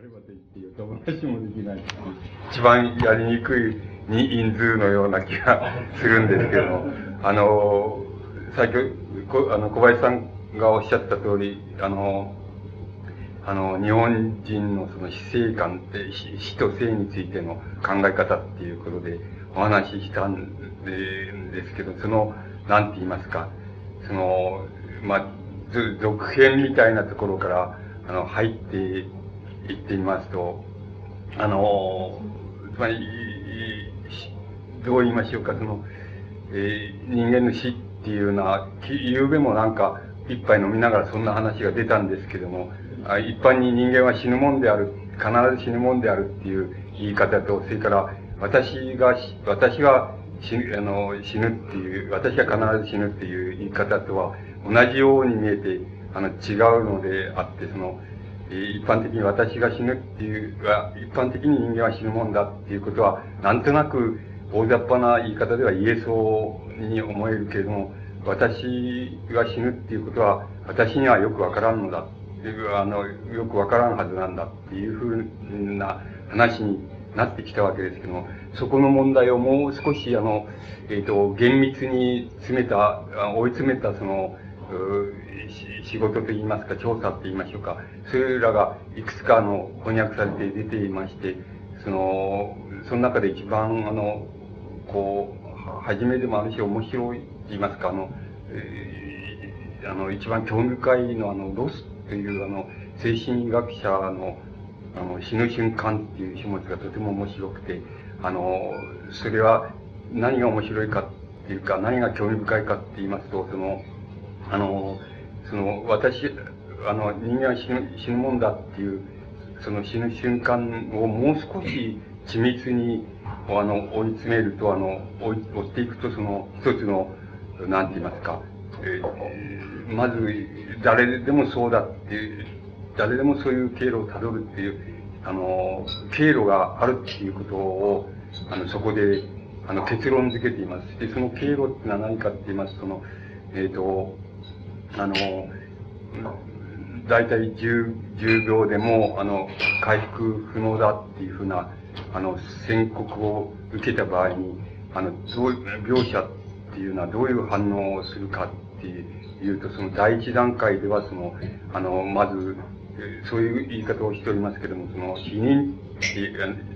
ればと言ってもできない。一番やりにくいに人数のような気がするんですけども、あの、先ほど、あの、小林さんがおっしゃった通り、あの、あの、日本人のその死生観って、死と生についての考え方っていうことでお話ししたんですけど、その、なんて言いますか、その、まあ、続編みたいなところから、あの、入っていってみますと、あの、つまり、どう言いましょうか、その、えー、人間の死っていうのは、ゆうべもなんか、一杯飲みながらそんな話が出たんですけども、一般に人間は死ぬもんである、必ず死ぬもんであるっていう言い方と、それから、私が、私が死ぬ、あの、死ぬっていう、私が必ず死ぬっていう言い方とは、同じように見えて、あの、違うのであって、その、一般的に私が死ぬっていう、一般的に人間は死ぬもんだっていうことは、なんとなく大雑把な言い方では言えそうに思えるけれども、私が死ぬっていうことは、私にはよくわからんのだ、あの、よくわからんはずなんだっていうふうな話になってきたわけですけども、そこの問題をもう少し、あの、えっ、ー、と、厳密に詰めた、追い詰めた、その、仕事といいますか、調査と言いましょうか。それらがいくつかの翻訳されて出ていまして、その、その中で一番、あの、こう、初めでもあるし面白いと言いますか、あの、えー、あの、一番興味深いのは、あの、ロスというあの、精神医学者の、あの、死ぬ瞬間っていう書物がとても面白くて、あの、それは何が面白いかっていうか、何が興味深いかって言いますと、その、あの、その、私、あの、人間は死ぬ、死ぬもんだっていう、その死ぬ瞬間をもう少し緻密に、あの、追い詰めると、あの、追、追っていくと、その、一つの、なんて言いますか、えー、まず、誰でもそうだっていう、誰でもそういう経路をたどるっていう、あの、経路があるっていうことを、あの、そこで、あの、結論付けています。で、その経路ってのは何かって言いますと、その、えっ、ー、と、あの、大体 10, 10秒でも、あの、回復不能だっていうふうな、あの、宣告を受けた場合に、あの、どう、描写っていうのはどういう反応をするかっていうと、その第一段階では、その、あの、まず、そういう言い方をしておりますけども、その、否認、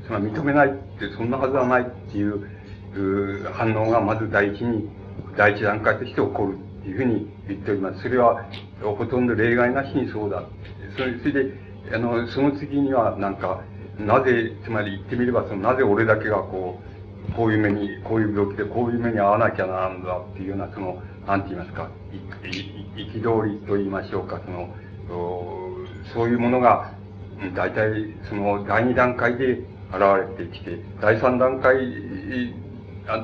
その認めないって、そんなはずはないっていう反応がまず第一に、第一段階として起こるっていうふうに言っております。それは、ほとんど例外なしにそうだ。それそれで、あの、その次には、なんか、なぜ、つまり言ってみれば、その、なぜ俺だけがこう、こういう目に、こういう病気でこういう目に遭わなきゃならんだっていうような、その、なんて言いますか、憤りと言いましょうか、その、そういうものが、大体、その、第二段階で現れてきて、第三段階、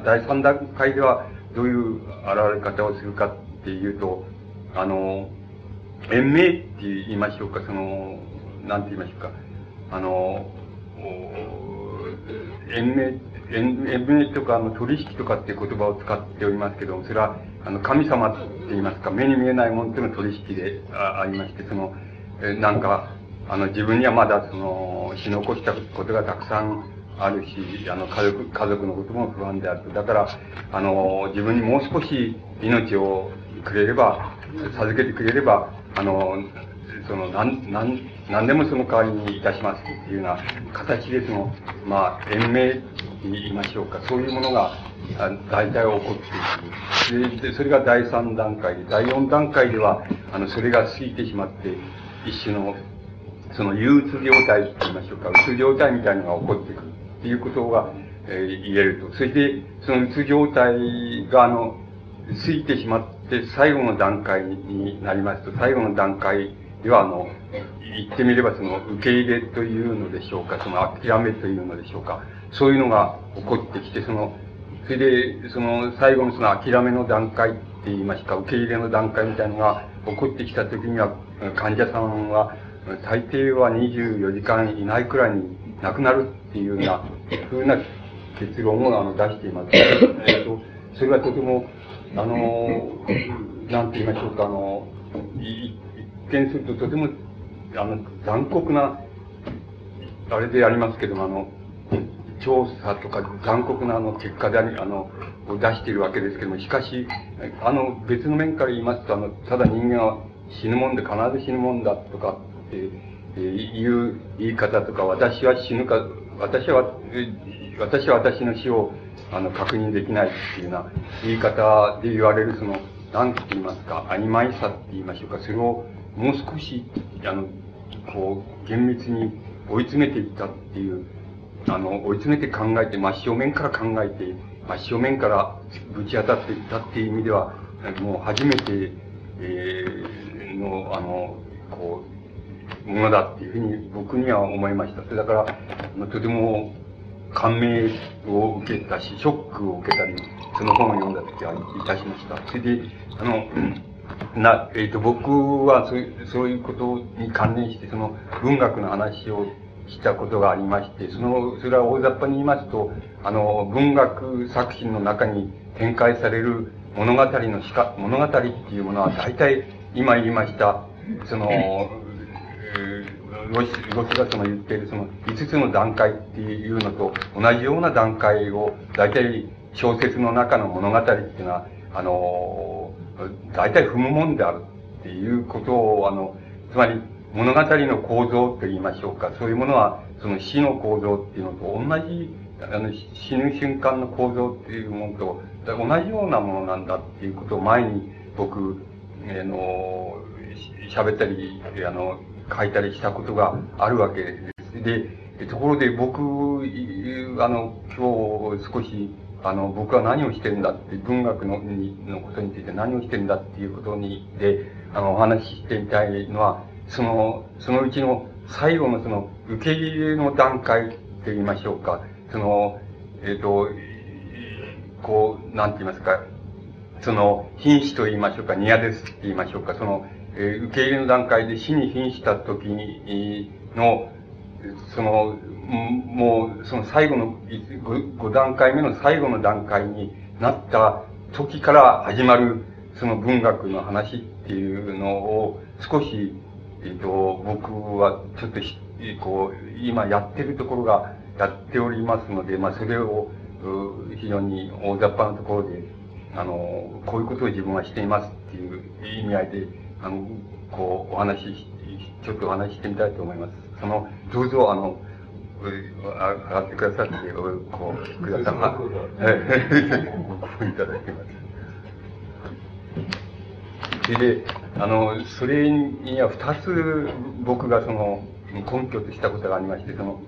第三段階では、どういう現れ方をするかっていうと、あの、延命って言いましょうか、その、なんて言いましょうか、あの、延命、延命とか、あの、取引とかっていう言葉を使っておりますけども、それは、あの、神様って言いますか、目に見えないものとの取引でありまして、その、えなんか、あの、自分にはまだ、その、死残したことがたくさんあるし、あの、家族、家族のことも不安であると。だから、あの、自分にもう少し命をくれれば、授けてくれれば、あの、その、なん、なん、なんでもその代わりにいたしますっていうような形で、その、まあ、延命って言いましょうか、そういうものが、大体起こっていく。で、それが第3段階で、第4段階では、あの、それが過ぎてしまって、一種の、その憂鬱状態って言いましょうか、うつ状態みたいなのが起こってくるっていうことが、えー、言えると。それで、そのうつ状態が、あの、過ぎてしまって最後の段階になりますと、最後の段階では、あの、言ってみればその受け入れというのでしょうか、その諦めというのでしょうか、そういうのが起こってきて、その、それで、その最後のその諦めの段階って言いますか、受け入れの段階みたいなのが起こってきたときには、患者さんは、大抵は24時間以内くらいに亡くなるっていうような、ふうな結論をあの出しています。それがとても、あの、なんて言いましょうか、あの、一見するととても、あの、残酷なあれでありますけども、あの、調査とか残酷なあの結果であ、の、を出しているわけですけども、しかし、あの、別の面から言いますと、あの、ただ人間は死ぬもんで必ず死ぬもんだとかっていう言い方とか、私は死ぬか、私は、私は私の死を、あの、確認できないっていうような言い方で言われる、その、何て言いますか、曖昧さって言いましょうか、それをもう少し、あの、こう、厳密に追い詰めていったっていう、あの、追い詰めて考えて、真正面から考えて、真正面からぶち当たっていったっていう意味では、もう初めて、えー、の、あの、こう、ものだっていうふうに僕には思いました。それだから、とても感銘を受けたし、ショックを受けたり、その本を読んだ時はいたしました。それで、あの、な、えっ、ー、と、僕はそう、そういうことに関連して、その文学の話をしたことがありまして、その、それは大雑把に言いますと、あの、文学作品の中に展開される物語のしか、物語っていうものは大体、今言いました、その、ロシロスがその言っているその5つの段階っていうのと同じような段階を大体小説の中の物語っていうのは、あの、大体踏むもんであるっていうことを、あの、つまり物語の構造と言いましょうか。そういうものは、その死の構造っていうのと同じ、あの、死ぬ瞬間の構造っていうものと同じようなものなんだっていうことを前に僕、あの、喋ったり、あの、書いたりしたことがあるわけです。で、ところで僕、あの、今日少し、あの、僕は何をしてるんだって、文学ののことについて何をしてるんだっていうことに、で、あの、お話ししてみたいのは、その、そのうちの最後のその、受け入れの段階って言いましょうか。その、えっ、ー、と、こう、なんて言いますか、その、瀕死と言いましょうか、ニアですって言いましょうか、その、え、受け入れの段階で死に瀕した時にの、その、もう、その最後の5、5段階目の最後の段階になった時から始まる、その文学の話っていうのを少しえっ、と、僕はちょっとこう、今やってるところがやっておりますので、まあ、それを、非常に大雑把なところで、あの、こういうことを自分はしていますっていう意味合いで、あの、こう、お話し、ちょっとお話ししてみたいと思います。その、どうぞ、あの、上がってくださって、こう、ください。はい。いただきます。それで、あの、それには二つ僕がその根拠としたことがありまして、その、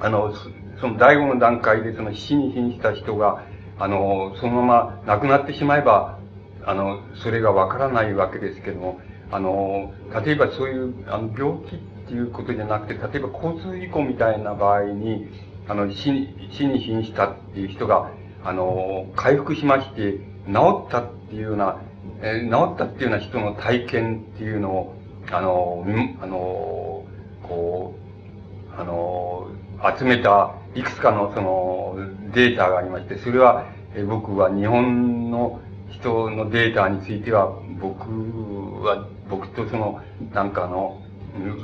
あの、その第五の段階でその死に瀕した人が、あの、そのまま亡くなってしまえば、あの、それがわからないわけですけども、あの、例えばそういう、あの、病気っていうことじゃなくて、例えば交通事故みたいな場合に、あの、死に、死に瀕したっていう人が、あの、回復しまして、治ったっていうようなえー、治ったっていうような人の体験っていうのを、あの、あの、こう、あの、集めたいくつかのそのデータがありまして、それは、え、僕は日本の人のデータについては、僕は、僕とその、なんかあの、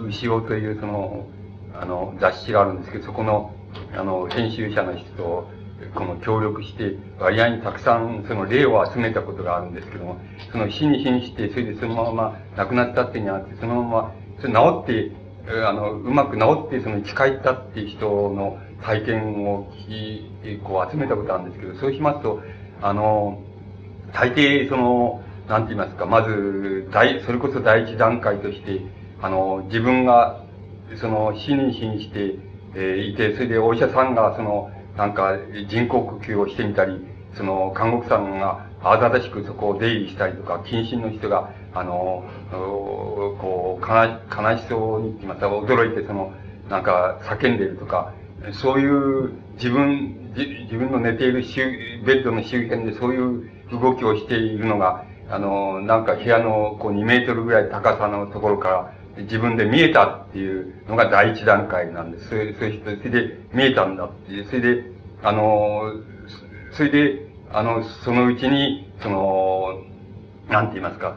牛尾というその、あの、雑誌があるんですけど、そこの、あの、編集者の人と、この協力して、割合にたくさんその例を集めたことがあるんですけども、その死に瀕して、それでそのまま亡くなったってにあって、そのまま、それ治って、あの、うまく治って、その生き返ったっていう人の体験を聞き、こう集めたことがあるんですけど、そうしますと、あの、大抵、その、なんて言いますか、まず、大、それこそ第一段階として、あの、自分が、その、死に瀕して、えー、いて、それでお医者さんが、その、なんか人工呼吸をしてみたり、その看護婦さんが慌ただしくそこを出入りしたりとか、謹慎の人が、あの、こう、悲しそうにまた驚いてその、なんか叫んでるとか、そういう自分、自分の寝ているベッドの周辺でそういう動きをしているのが、あの、なんか部屋のこう2メートルぐらい高さのところから自分で見えたっていうのが第一段階なんです。それそれそれで見えたんだっていう。それで、あの、それで、あの、そのうちに、その、なんて言いますか。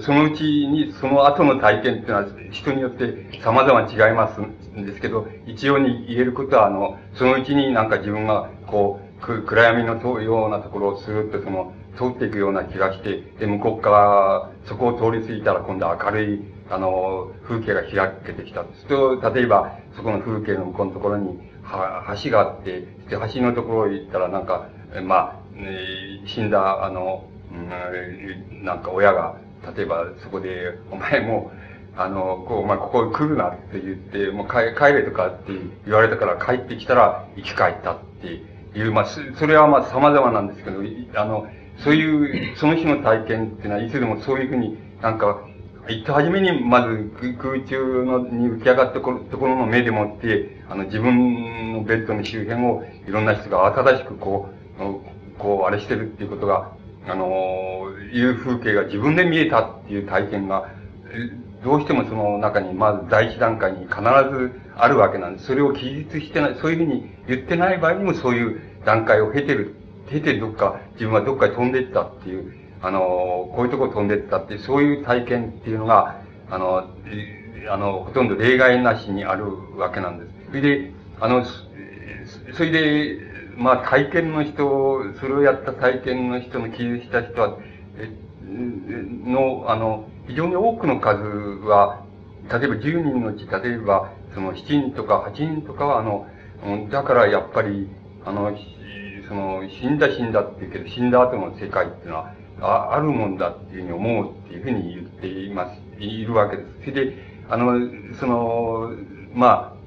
そのうちに、その後の体験っていうのは人によって様々違いますんですけど、一応に言えることは、あの、そのうちになんか自分が、こう、暗闇のようなところをスーッとその、通っていくような気がして、で、向こうから、そこを通り過ぎたら今度は明るい、あの、風景が開けてきた。と、例えば、そこの風景の向こうのところに、は、橋があって、で、橋のところへ行ったらなんか、まあ、え、死んだ、あの、うん、なんか親が、例えばそこで、お前も、あの、こう、お前ここへ来るなって言って、もう帰帰れとかって言われたから帰ってきたら生き返ったっていう、まあ、それはまあ様々なんですけど、あの、そういう、その日の体験っていうのは、いつでもそういうふうになんか、行っ初めに、まず空中のに浮き上がったところの目でもって、あの、自分のベッドの周辺をいろんな人が慌ただしくこう、こう、あれしてるっていうことが、あの、いう風景が自分で見えたっていう体験が、どうしてもその中に、まず第一段階に必ずあるわけなんです。それを記述してない、そういうふうに言ってない場合にもそういう段階を経てる、経てどっか、自分はどっかに飛んでったっていう、あの、こういうとこ飛んでったっていう、そういう体験っていうのが、あの、あの、ほとんど例外なしにあるわけなんです。それで、あの、それで、まあ体験の人、それをやった体験の人の記述した人は、の、あの、非常に多くの数は、例えば10人のうち、例えば、その7人とか8人とかは、あの、だからやっぱり、あの、その、死んだ死んだって言うけど、死んだ後の世界っていうのは、ああるもんだっていうふうに思うっていうふうに言っています、いるわけです。それで、あの、その、まあ、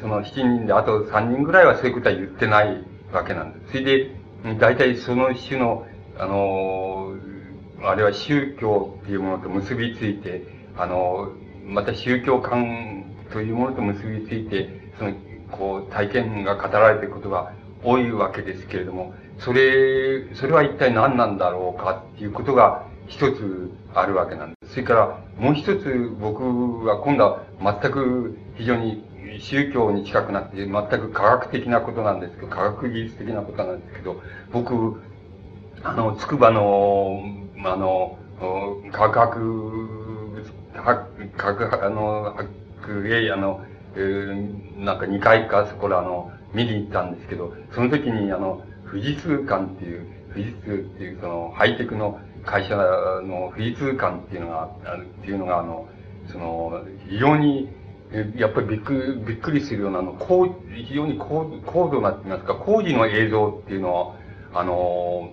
その7人であと3人ぐらいはそういうことは言ってないわけなんです。それで、大体その種の、あの、あれは宗教っていうものと結びついて、あの、また宗教観というものと結びついて、その、こう、体験が語られていることが多いわけですけれども、それ、それは一体何なんだろうかっていうことが一つあるわけなんです。それからもう一つ僕は今度は全く非常に宗教に近くなって全く科学的なことなんですけど、科学技術的なことなんですけど、僕、あの、筑波の、あの、科学、科学、あの、学芸、あの、えー、なんか2回かそこら、の、見に行ったんですけど、その時に、あの、富士通館っていう、富士通っていうその、ハイテクの会社の富士通館っていうのが、あるっていうのが、あの、その、非常に、やっぱりびっくびっくりするような、あの、高、非常に高高度なって言いますか、工事の映像っていうのは、あの、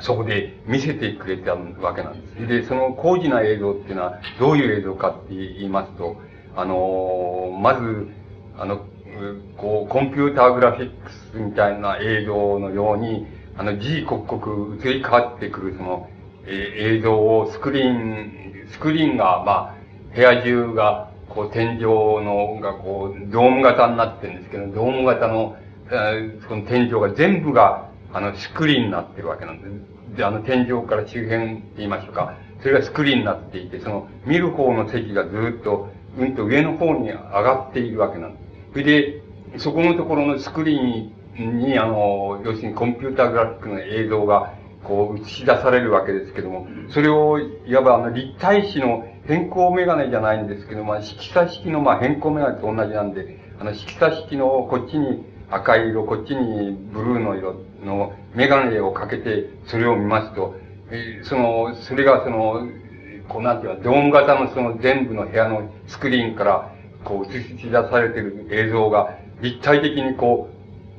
そこで見せてくれたわけなんです。で、その工事の映像っていうのは、どういう映像かって言いますと、あの、まず、あの、こう、コンピューターグラフィックスみたいな映像のように、あの、字刻々移り変わってくる、その、えー、映像をスクリーン、スクリーンが、まあ、部屋中が、こう、天井の、が、こう、ドーム型になってるんですけど、ドーム型の、えー、その天井が全部が、あの、スクリーンになってるわけなんです。で、あの、天井から周辺って言いましょうか。それがスクリーンになっていて、その、見る方の席がずっと、うんと上の方に上がっているわけなんです。それで、そこのところのスクリーンに、あの、要するにコンピューターグラフィックの映像が、こう、映し出されるわけですけども、それを、いわばあの、立体視の変更メガネじゃないんですけど、まあ、色差式の、まあ、変更メガネと同じなんで、あの、色差式のこっちに赤い色、こっちにブルーの色のメガネをかけて、それを見ますと、えー、その、それがその、こうなんていうか、ドーム型のその全部の部屋のスクリーンから、こう映し出されてる映像が、立体的にこ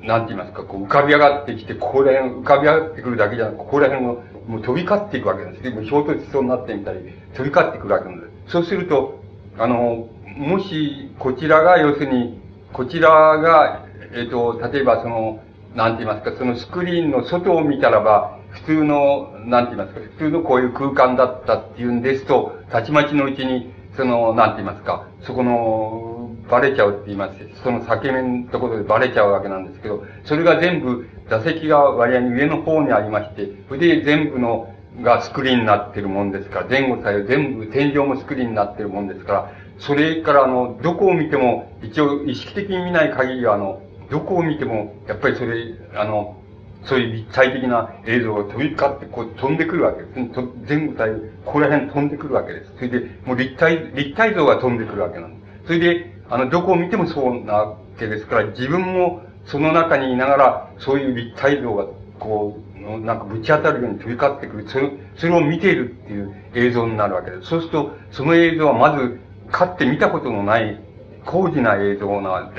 う、なんて言いますか、こう浮かび上がってきて、ここら辺浮かび上がってくるだけじゃなく、ここら辺も、もう飛び交っていくわけです。でも衝突しそうになってみたり、飛び交ってくるわけなんです。そうすると、あの、もし、こちらが、要するに、こちらが、えっ、ー、と、例えばその、なんて言いますか、そのスクリーンの外を見たらば、普通の、なんて言いますか、普通のこういう空間だったっていうんですと、たちまちのうちに、その、なんて言いますか、そこの、バレちゃうって言いますその裂け目のところでバレちゃうわけなんですけど、それが全部、座席が割合に上の方にありまして、それで全部の、がスクリーンになってるもんですから、前後左右全部、天井もスクリーンになってるもんですから、それからあの、どこを見ても、一応意識的に見ない限りはあの、どこを見ても、やっぱりそれ、あの、そういう立体的な映像が飛び交って、こう飛んでくるわけです。全部体、ここら辺飛んでくるわけです。それで、もう立体、立体像が飛んでくるわけなんです。それで、あの、どこを見てもそうなわけですから、自分もその中にいながら、そういう立体像が、こう、なんかぶち当たるように飛び交ってくる。それそれを見ているっていう映像になるわけです。そうすると、その映像はまず、かって見たことのない高次な映像な、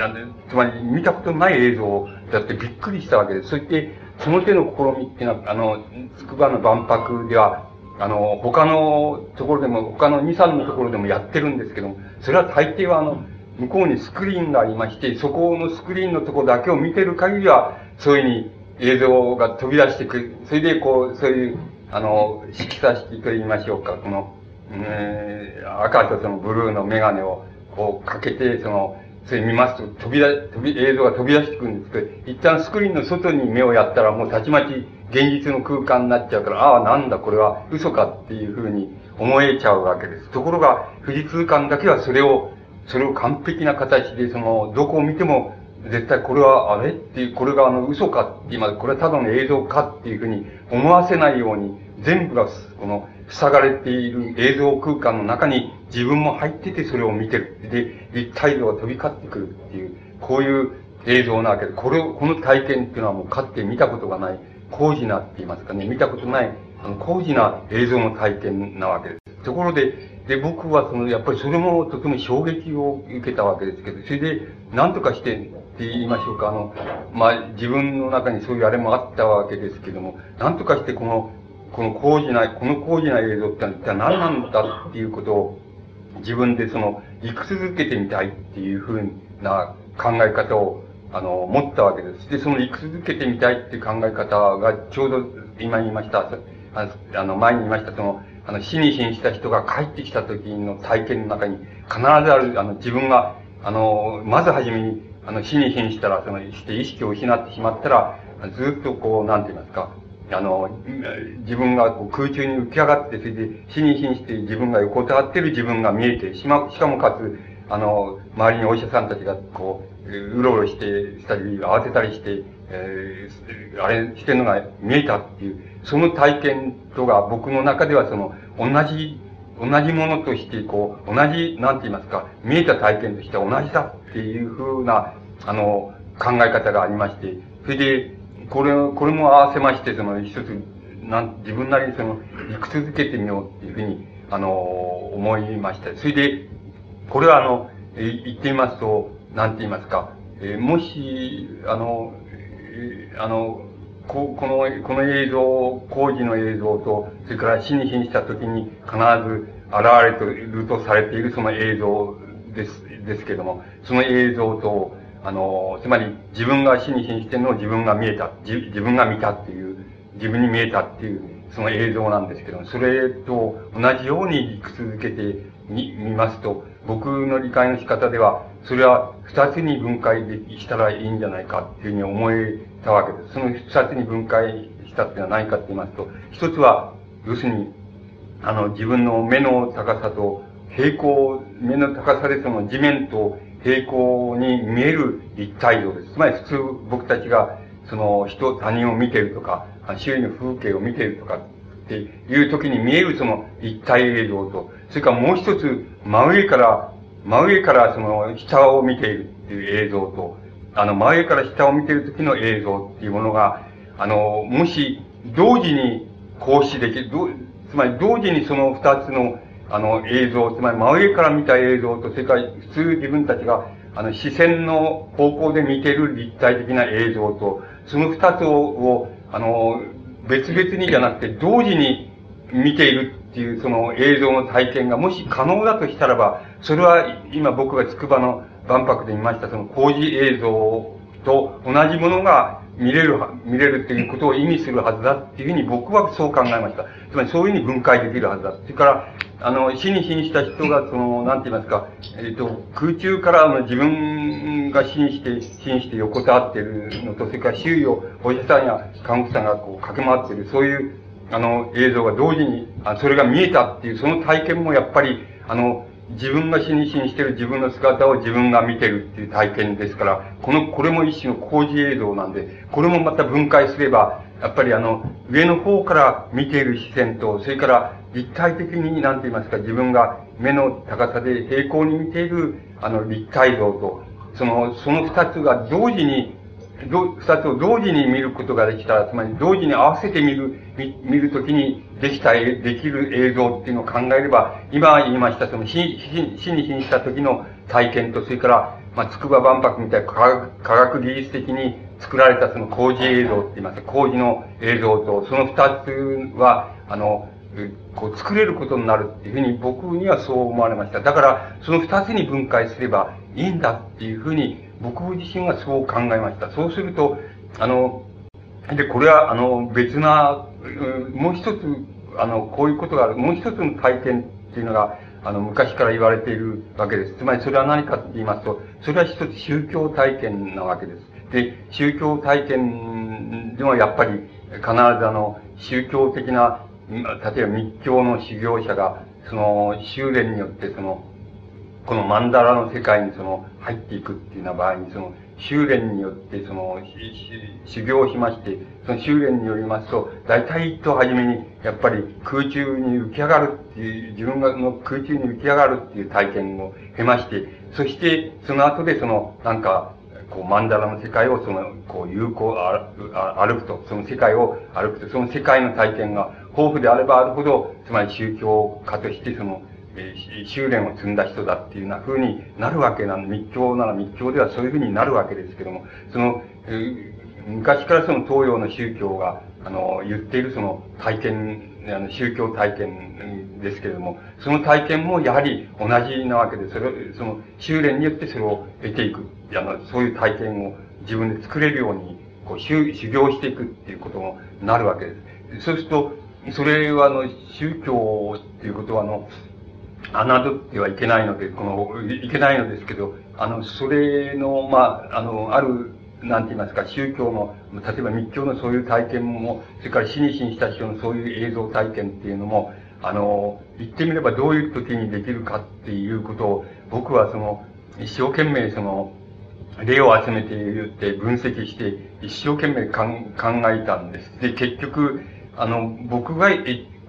つまり見たことのない映像だってびっくりしたわけです。そして、その手の試みっていうのは、あの、筑波の万博では、あの、他のところでも、他の2、3のところでもやってるんですけども、それは大抵はあの、向こうにスクリーンがありまして、そこのスクリーンのところだけを見てる限りは、そういうふうに映像が飛び出してくる。それでこう、そういう、あの、色差式と言いましょうか、この、えー、赤とそのブルーのメガネを、こうかけて、その、それ見ますと、飛び出、飛び、映像が飛び出してくるんですけど、一旦スクリーンの外に目をやったら、もうたちまち現実の空間になっちゃうから、ああ、なんだ、これは嘘かっていうふうに思えちゃうわけです。ところが、富士通館だけはそれを、それを完璧な形で、その、どこを見ても、絶対これはあれ？っていう、これがあの嘘かって今、これはただの映像かっていうふうに思わせないように、全部が、この、塞がれている映像空間の中に自分も入っててそれを見てる。で、立体像が飛び交ってくるっていう、こういう映像なわけで、これを、この体験っていうのはもうかって見たことがない、高次なって言いますかね、見たことない、あの、高次な映像の体験なわけです。ところで、で、僕はその、やっぱりそれもとても衝撃を受けたわけですけど、それで、何とかしてって言いましょうか、あの、まあ、自分の中にそういうあれもあったわけですけども、何とかしてこの、この工事な、この工事な映像ってのは一体何なんだっていうことを自分でその、生き続けてみたいっていうふうな考え方を、あの、持ったわけです。で、その生き続けてみたいっていう考え方がちょうど今言いました、あの、前に言いましたその、あの、死に瀕した人が帰ってきた時の体験の中に必ずある、あの、自分が、あの、まずはじめに、あの、死に瀕したら、その、して意識を失ってしまったら、ずっとこう、なんて言いますか、あの、自分が空中に浮き上がって、それで死に死にして自分が横たわってる自分が見えて、しま、しかもかつ、あの、周りにお医者さんたちがこう、うろうろして、したり、慌てたりして、えー、あれしてるのが見えたっていう、その体験とが僕の中ではその、同じ、同じものとして、こう、同じ、なんて言いますか、見えた体験としては同じだっていうふうな、あの、考え方がありまして、それで、これ、これも合わせまして、その、一つ、なん、自分なりにその、生き続けてみようっていうふうに、あの、思いました。それで、これはあの、言ってみますと、なんて言いますか、えー、もし、あの、えー、あの、ここの、この映像、工事の映像と、それから死に瀕した時に必ず現れるとされているその映像です、ですけども、その映像と、あの、つまり自分が死に瀕してるのを自分が見えた、自分が見たっていう、自分に見えたっていう、その映像なんですけども、それと同じように生き続けてみ、見ますと、僕の理解の仕方では、それは二つに分解でしたらいいんじゃないかっていうふうに思えたわけです。その二つに分解したっていうのは何かって言いますと、一つは、要するに、あの、自分の目の高さと平行、目の高さでその地面と平行に見える立体像です。つまり普通僕たちが、その人、他人を見てるとか、周囲の風景を見ているとかっていう時に見えるその立体映像と、それからもう一つ、真上から、真上からその下を見ているっていう映像と、あの、真上から下を見ている時の映像っていうものが、あの、もし同時に行使できる、つまり同時にその二つのあの、映像、つまり真上から見た映像と、それから普通自分たちが、あの、視線の方向で見てる立体的な映像と、その二つを、をあの、別々にじゃなくて、同時に見ているっていう、その映像の体験がもし可能だとしたらば、それは今僕が筑波の万博で見ました、その工事映像と同じものが見れる、見れるっていうことを意味するはずだっていうふうに僕はそう考えました。つまりそういうふうに分解できるはずだ。それから、あの、死に死にした人が、その、なんて言いますか、えっ、と、空中からあの自分が死にして、死にして横たわっているのと、それから周囲をお医者さんや看護師さんがこう駆け回っている、そういう、あの、映像が同時に、あそれが見えたっていう、その体験もやっぱり、あの、自分が死に死にしている自分の姿を自分が見てるっていう体験ですから、この、これも一種の工事映像なんで、これもまた分解すれば、やっぱりあの、上の方から見ている視線と、それから立体的に、なんて言いますか、自分が目の高さで平行に見ている、あの、立体像と、その、その二つが同時に、二つを同時に見ることができたら、つまり同時に合わせて見る、見見るときにできた、できる映像っていうのを考えれば、今言いました、その死死に瀕した時の体験と、それから、まあ、筑波万博みたいな科学科学技術的に作られたその工事映像って言いますか、工事の映像と、その二つは、あの、こう作れることになるっていうふうに僕にはそう思われました。だから、その二つに分解すればいいんだっていうふうに僕自身はそう考えました。そうすると、あの、で、これは、あの、別な、もう一つ、あの、こういうことがある、もう一つの体験っていうのが、あの、昔から言われているわけです。つまりそれは何かと言いますと、それは一つ宗教体験なわけです。で、宗教体験ではやっぱり必ずあの、宗教的な、例えば密教の修行者が、その、修練によってその、この曼荼羅の世界にその、入っていくっていうような場合に、その、修練によってその、修行しまして、その修練によりますと、大体と初めに、やっぱり空中に浮き上がるっていう、自分がの空中に浮き上がるっていう体験を経まして、そして、その後でその、なんか、こう、曼荼羅の世界をその、こう、有効、歩くと、その世界を歩くと、その世界の体験が豊富であればあるほど、つまり宗教家としてその、え、修練を積んだ人だっていうような風になるわけなの。密教なら密教ではそういう風になるわけですけども、その、昔からその東洋の宗教が、あの、言っているその体験、あの、宗教体験ですけれども、その体験もやはり同じなわけで、それ、その、修練によってそれを得ていく。あの、そういう体験を自分で作れるように、こう、修、行していくっていうこともなるわけです。そうすると、それは、あの、宗教っていうことは、あの、侮ってはいけないので、この、いけないのですけど、あの、それの、まあ、あの、ある、なんて言いますか、宗教の、例えば密教のそういう体験も、それから死に死にした人のそういう映像体験っていうのも、あの、言ってみればどういう時にできるかっていうことを、僕はその、一生懸命その、例を集めて言って分析して、一生懸命考えたんです。で、結局、あの、僕が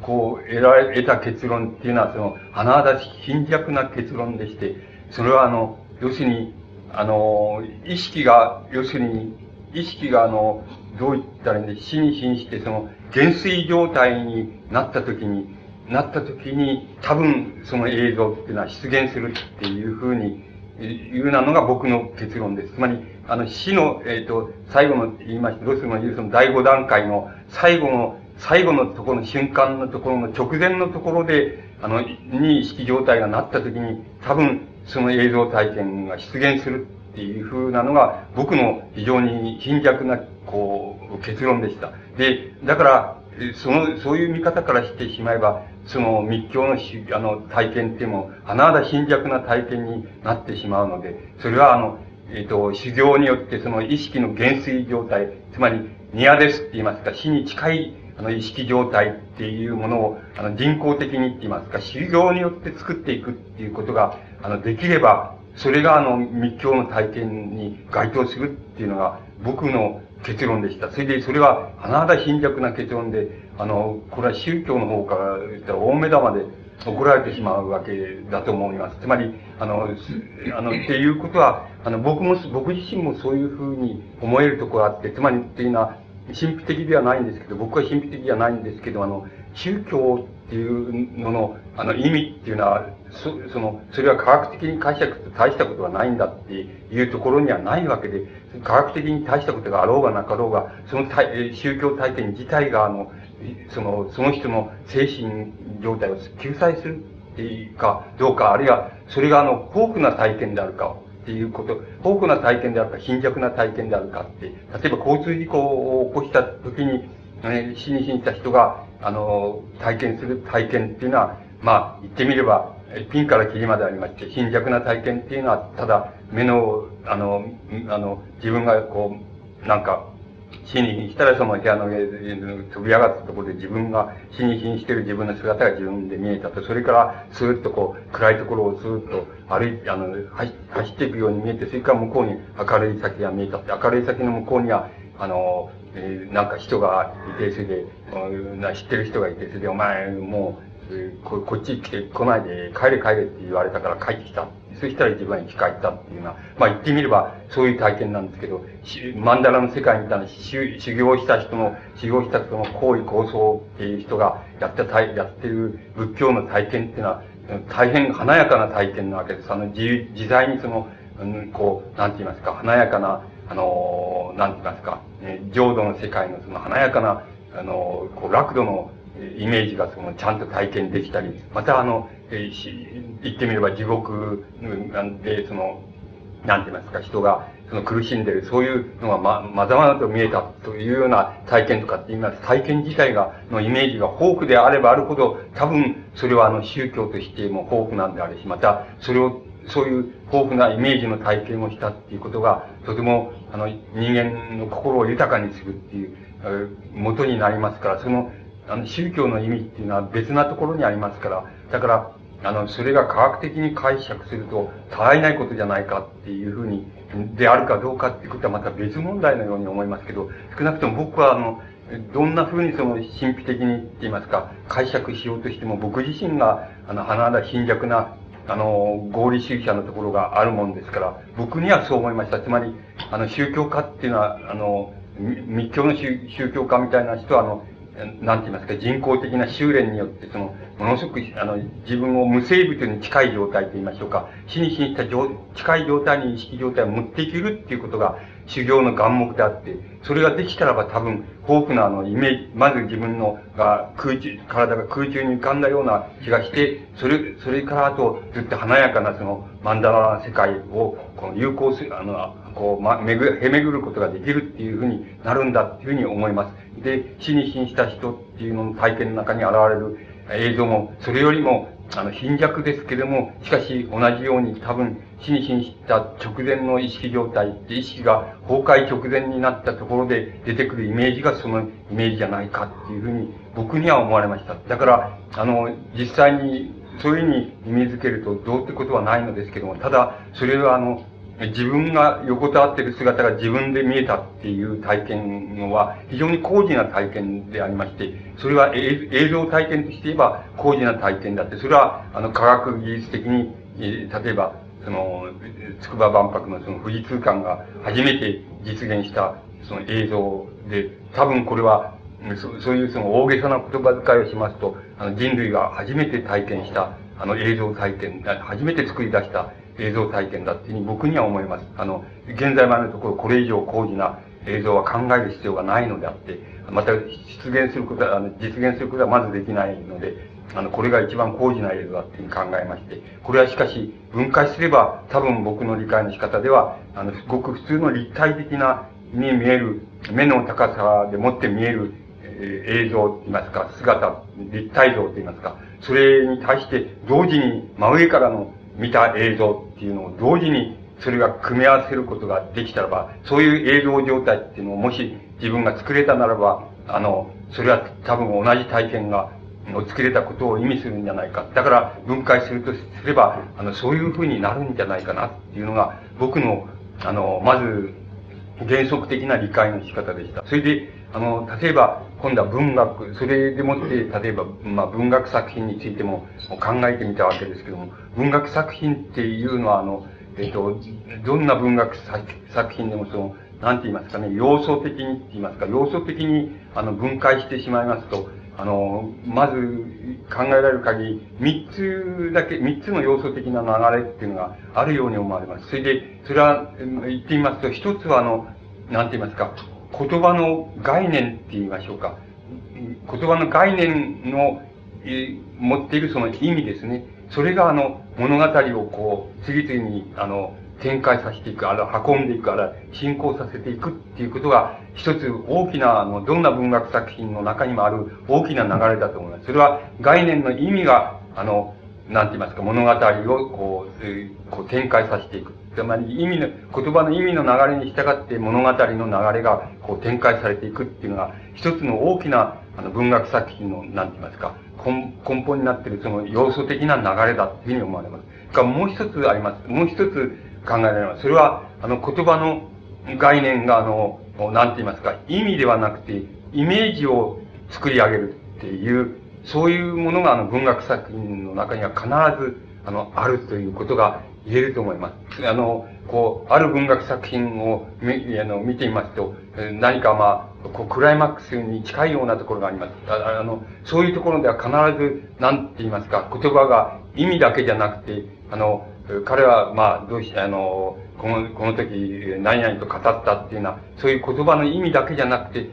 こう、得られ、得た結論っていうのは、その、甚だし貧弱な結論でして、それはあの、要するに、あの、意識が、要するに、意識があの、どう言ったらいいんで、死に死にして、その、減衰状態になった時に、なった時に、多分、その映像っていうのは出現するっていうふうに、いうなのが僕の結論です。つまり、あの、死の、えっ、ー、と、最後の、言いました、ロスの言うその第五段階の最後の最後のところの瞬間のところの直前のところで、あの、に意識状態がなった時に、多分、その映像体験が出現するっていう風なのが、僕の非常に貧弱な、こう、結論でした。で、だから、その、そういう見方からしてしまえば、その密教のあの体験っていうのも、甚だ貧弱な体験になってしまうので、それはあの、えっ、ー、と、修行によってその意識の減衰状態、つまり、ニアですって言いますか、死に近いあの、意識状態っていうものを、あの、人工的にって言いますか、修行によって作っていくっていうことが、あの、できれば、それがあの、密教の体験に該当するっていうのが、僕の結論でした。それで、それは、甚だ貧弱な結論で、あの、これは宗教の方から言ったら大目玉で怒られてしまうわけだと思います。つまり、あの、あの、っていうことは、あの、僕も、僕自身もそういうふうに思えるところがあって、つまりっていうのは、神秘的ではないんですけど、僕は神秘的じゃないんですけど、あの、宗教っていうのの、あの、意味っていうのは、そその、それは科学的に解釈して大したことはないんだっていうところにはないわけで、科学的に大したことがあろうがなかろうが、その宗教体験自体が、あの、その、その人の精神状態を救済するっていうか、どうか、あるいは、それがあの、豊富な体験であるかっていうこと、豊富な体験であるか、貧弱な体験であるかって、例えば交通事故を起こした時に、ね死に死にした人が、あの、体験する体験っていうのは、まあ、言ってみれば、ピンからキリまでありまして、貧弱な体験っていうのは、ただ、目の、あの、あの、自分がこう、なんか、死にしたらその部屋の上で飛び上がったところで自分が死に死にしてる自分の姿が自分で見えたと。それから、スーッとこう、暗いところをスーッと歩いて、あの、走っていくように見えて、それから向こうに明るい先が見えたって。明るい先の向こうには、あの、えー、なんか人がいて、それで、な知ってる人がいて、それでお前もう、えー、ここっち来て来ないで帰れ帰れって言われたから帰ってきた。そしたら自分は生き返ったっていうのは、まあ言ってみればそういう体験なんですけど、マンダラの世界みたいな修修行した人の、修行した人の行為構想っていう人がやってた、やってる仏教の体験っていうのは、大変華やかな体験なわけです。あの、自自在にその、うん、こう、なんて言いますか、華やかな、あの、なんて言いますか、え浄土の世界のその華やかな、あの、こう、楽土のイメージがその、ちゃんと体験できたり、またあの、えー、言ってみれば地獄で、その、なんて言いますか、人が、その苦しんでる、そういうのがま、まざまざと見えたというような体験とかって言います。体験自体が、のイメージが豊富であればあるほど、多分、それはあの宗教としても豊富なんであるし、また、それを、そういう豊富なイメージの体験をしたっていうことが、とても、あの、人間の心を豊かにするっていう、元になりますから、その、あの、宗教の意味っていうのは別なところにありますから、だから、あの、それが科学的に解釈すると、たわいないことじゃないかっていうふうに、であるかどうかっていうことはまた別問題のように思いますけど、少なくとも僕はあの、どんなふうにその神秘的にって言いますか、解釈しようとしても、僕自身が、あの、花だ貧弱な、あの、合理主義者のところがあるもんですから、僕にはそう思いました。つまり、あの、宗教家っていうのは、あの、密教の宗教家みたいな人は、あの、なんて言いますか、人工的な修練によって、その、ものすごく、あの、自分を無生物に近い状態と言いましょうか、死に死にした近い状態に意識状態を持っていけるっていうことが、修行の眼目であって、それができたらば多分、豊富なあの、イメージ、まず自分のが空中、体が空中に浮かんだような気がして、それ、それからあと、ずっと華やかなその、マンダラ世界を、この有効する、あの、こう、ま、めぐ、へめぐることができるっていうふうになるんだっていうふうに思います。で、死に死にした人っていうのの体験の中に現れる映像も、それよりも、あの、貧弱ですけども、しかし同じように多分死に死にした直前の意識状態って意識が崩壊直前になったところで出てくるイメージがそのイメージじゃないかっていうふうに僕には思われました。だから、あの、実際にそういうふうに意味づけるとどうってことはないのですけども、ただ、それはあの、自分が横たわっている姿が自分で見えたっていう体験のは非常に高次な体験でありまして、それは映像体験として言えば高次な体験だって、それはあの科学技術的に、例えば、その、筑波万博のその富士通館が初めて実現したその映像で、多分これはそそういうその大げさな言葉遣いをしますと、あの人類が初めて体験したあの映像体験、初めて作り出した映像体験だっていうふうに僕には思います。あの、現在までのところこれ以上高次な映像は考える必要がないのであって、また出現することは、あの実現することはまずできないので、あの、これが一番高次な映像だっていうふうに考えまして、これはしかし分解すれば多分僕の理解の仕方では、あの、すごく普通の立体的なに見える、目の高さでもって見える、えー、映像と言いますか、姿、立体像と言いますか、それに対して同時に真上からの見た映像っていうのを同時にそれが組み合わせることができたらば、そういう映像状態っていうのをもし自分が作れたならば、あの、それは多分同じ体験が、を作れたことを意味するんじゃないか。だから分解するとすれば、あの、そういうふうになるんじゃないかなっていうのが、僕の、あの、まず、原則的な理解の仕方でした。それで、あの、例えば、今度は文学、それでもって、例えば、まあ、文学作品についても考えてみたわけですけども、文学作品っていうのは、あの、えっ、と、どんな文学作品でもその、なんて言いますかね、要素的にって言いますか、要素的に、あの、分解してしまいますと、あの、まず考えられる限り、三つだけ、三つの要素的な流れっていうのがあるように思われます。それで、それは、言ってみますと、一つはあの、なんて言いますか、言葉の概念って言いましょうか。言葉の概念の、え持っているその意味ですね。それがあの、物語をこう、次々に、あの、展開させていく、あら、運んでいく、あら、進行させていくっていうことが、一つ大きな、あの、どんな文学作品の中にもある大きな流れだと思います。それは概念の意味が、あの、なんて言いますか、物語をこう、こう展開させていく。つまり意味の、言葉の意味の流れに従って物語の流れがこう展開されていくっていうのが、一つの大きなあの文学作品の、なんて言いますか、根根本になっているその要素的な流れだっていうふうに思われます。がもう一つあります。もう一つ考えられます。それは、あの言葉の、概念が、あの、なんて言いますか、意味ではなくて、イメージを作り上げるっていう、そういうものが、あの、文学作品の中には必ず、あの、あるということが言えると思います。あの、こう、ある文学作品を見あの見てみますと、何かまあ、こう、クライマックスに近いようなところがあります。ああの、そういうところでは必ず、なんて言いますか、言葉が意味だけじゃなくて、あの、彼は、まあ、どうして、あの、この、この時、何々と語ったっていうのは、そういう言葉の意味だけじゃなくて、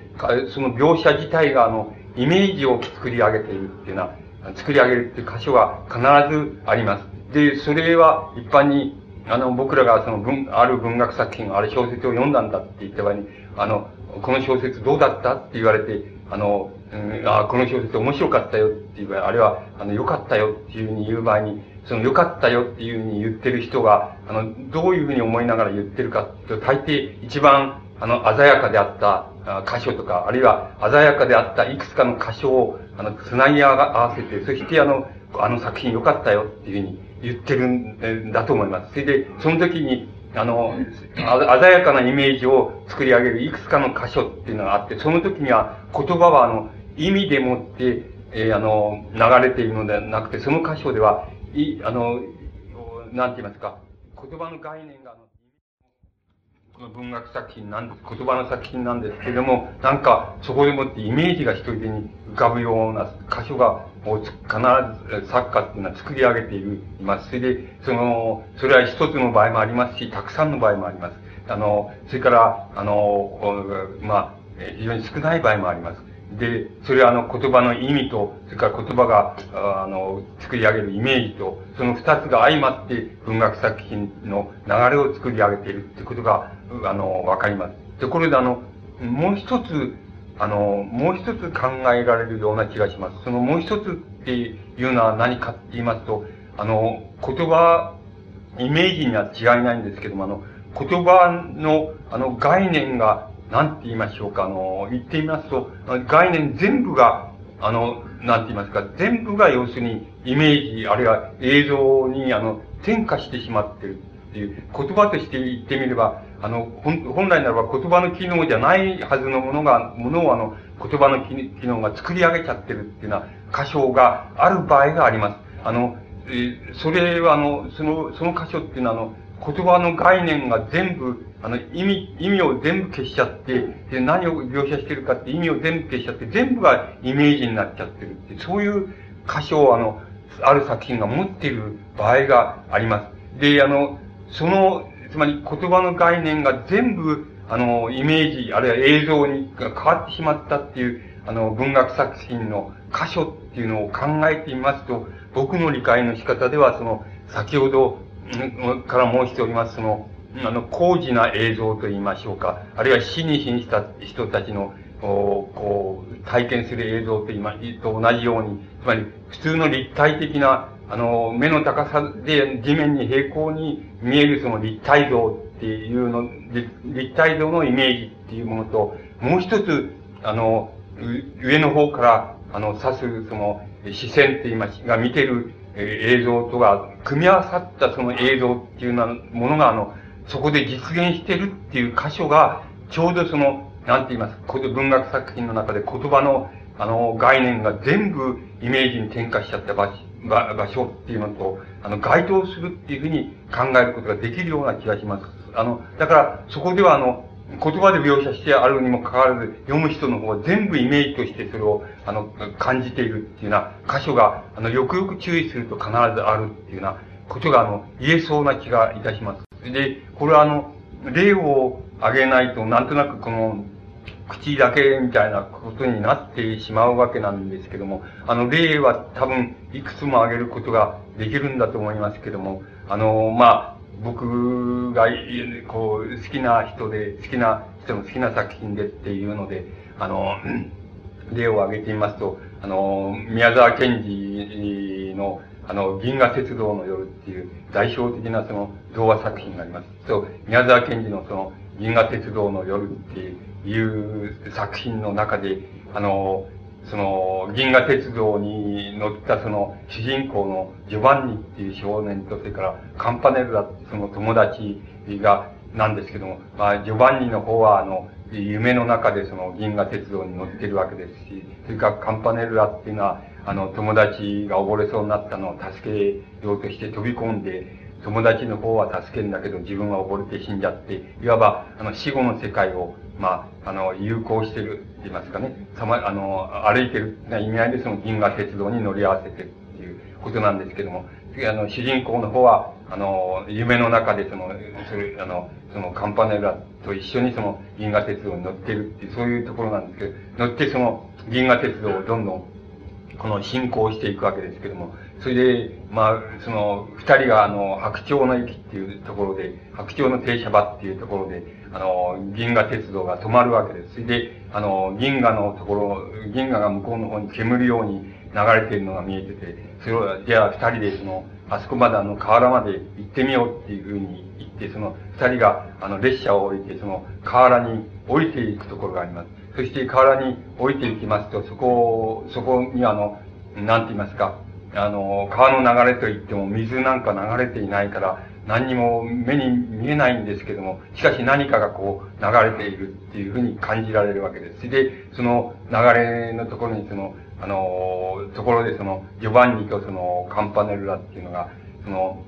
その描写自体が、あの、イメージを作り上げているっていうのは、作り上げるっていう箇所が必ずあります。で、それは一般に、あの、僕らがその文、ある文学作品、ある小説を読んだんだって言った場合に、あの、この小説どうだった？って言われて、あの、うん、あこの小説面白かったよっていう場合、あるいは、あの、良かったよっていうふうに言う場合に、その良かったよっていうふうに言ってる人が、あの、どういうふうに思いながら言ってるかと、大抵一番、あの、鮮やかであった箇所とか、あるいは鮮やかであったいくつかの箇所を、あの、つなぎ合わせて、そしてあの、あの作品良かったよっていうふうに言ってるんだと思います。それで、その時に、あの、鮮やかなイメージを作り上げるいくつかの箇所っていうのがあって、その時には言葉はあの、意味でもって、えー、あの、流れているのではなくて、その箇所では、い、あの、なんて言いますか、言葉の概念が、この文学作品なんです、言葉の作品なんですけれども、なんか、そこでもってイメージが一人でに浮かぶような箇所が、もう必ず作家っていうのは作り上げている、ます。それで、その、それは一つの場合もありますし、たくさんの場合もあります。あの、それから、あの、まあ、非常に少ない場合もあります。で、それはあの言葉の意味と、それから言葉が、あの、作り上げるイメージと、その二つが相まって文学作品の流れを作り上げているってことが、あの、わかります。ところであの、もう一つ、あの、もう一つ考えられるような気がします。そのもう一つっていうのは何かって言いますと、あの、言葉、イメージには違いないんですけども、あの、言葉の、あの、概念がなんて言いましょうか、あの、言ってみますと、概念全部が、あの、なんて言いますか、全部が要するにイメージ、あるいは映像に、あの、転化してしまってるっていう、言葉として言ってみれば、あの、本来ならば言葉の機能じゃないはずのものが、ものをあの、言葉の機能が作り上げちゃってるっていうような箇所がある場合があります。あの、えそれはあの、その、その箇所っていうのはあの、言葉の概念が全部、あの、意味、意味を全部消しちゃって、で、何を描写してるかって意味を全部消しちゃって、全部がイメージになっちゃってるって、そういう箇所を、あの、ある作品が持っている場合があります。で、あの、その、つまり言葉の概念が全部、あの、イメージ、あるいは映像に変わってしまったっていう、あの、文学作品の箇所っていうのを考えてみますと、僕の理解の仕方では、その、先ほどから申しております、その、あの、高次な映像と言いましょうか、あるいは死に瀕した人たちの、こう、体験する映像と言いま、と同じように、つまり、普通の立体的な、あの、目の高さで地面に平行に見えるその立体像っていうの、立体像のイメージっていうものと、もう一つ、あの、上の方から、あの、指す、その、視線って言いますが、見てる映像とが、組み合わさったその映像っていうようなものが、あの、そこで実現してるっていう箇所が、ちょうどその、なんて言います？か、文学作品の中で言葉の、あの、概念が全部イメージに転化しちゃった場場場所っていうのと、あの、該当するっていうふうに考えることができるような気がします。あの、だから、そこではあの、言葉で描写してあるにもかかわらず、読む人の方は全部イメージとしてそれを、あの、感じているっていうような箇所が、あの、よくよく注意すると必ずあるっていうようなことが、あの、言えそうな気がいたします。で、これはあの、例を挙げないと、なんとなくこの、口だけみたいなことになってしまうわけなんですけども、あの、例は多分、いくつも挙げることができるんだと思いますけども、あの、まあ、僕が、こう、好きな人で、好きな人の好きな作品でっていうので、あの、例を挙げてみますと、あの、宮沢賢治の、あの、銀河鉄道の夜っていう代表的なその童話作品があります。そう、宮沢賢治のその銀河鉄道の夜っていう作品の中で、あの、その、銀河鉄道に乗ったその、主人公のジョバンニっていう少年と、それからカンパネルラその友達が、なんですけども、まあ、ジョバンニの方は、あの、夢の中でその銀河鉄道に乗ってるわけですし、それからカンパネルラっていうのは、あの、友達が溺れそうになったのを助けようとして飛び込んで、友達の方は助けるんだけど、自分は溺れて死んじゃって、いわば、あの、死後の世界を、まあ、あの、有効してるって言いますかね、さま、あの、歩いてるな意味合いでその銀河鉄道に乗り合わせてるっていうことなんですけども、次あの、主人公の方は、あの、夢の中でその、それ、あの、そのカンパネラと一緒にその銀河鉄道に乗ってるっていう、そういうところなんですけど、乗ってその銀河鉄道をどんどん、この進行していくわけですけども、それで、まあ、その、二人があの、白鳥の駅っていうところで、白鳥の停車場っていうところで、あの、銀河鉄道が止まるわけです。それで、あの、銀河のところ、銀河が向こうの方に煙るように流れているのが見えてて、それを、じゃあ二人でその、あそこまであの河原まで行ってみようっていうふうに言って、その二人があの列車を降りて、その河原に降りていくところがあります。そして河原に降りていきますと、そこを、そこにあの、なんて言いますか、あの、川の流れといっても水なんか流れていないから、何にも目に見えないんですけども、しかし何かがこう流れているっていうふうに感じられるわけです。で、その流れのところにその、あの、ところでその、ジョバンニとその、カンパネルラっていうのが、その、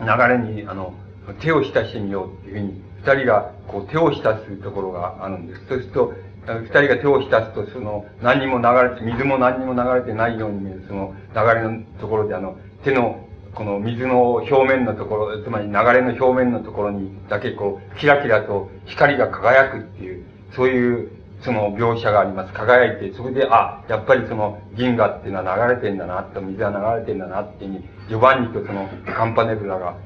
流れに、あの、手を浸してみようっていうふうに、二人がこう手を浸すところがあるんです。そうすると、二人が手を浸すと、その、何にも流れて、水も何にも流れてないように見える、その流れのところで、あの、手の、この水の表面のところ、つまり流れの表面のところにだけこう、キラキラと光が輝くっていう、そういうその描写があります。輝いて、それで、あ、やっぱりその銀河っていうのは流れてんだな、と水が流れてんだなっていうふうに、ジョバンニとそのカンパネルラが、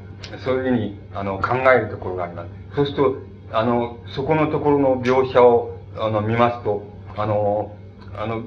そういうふうに、あの、考えるところがあります。そうすると、あの、そこのところの描写を、あの、見ますと、あの、あの、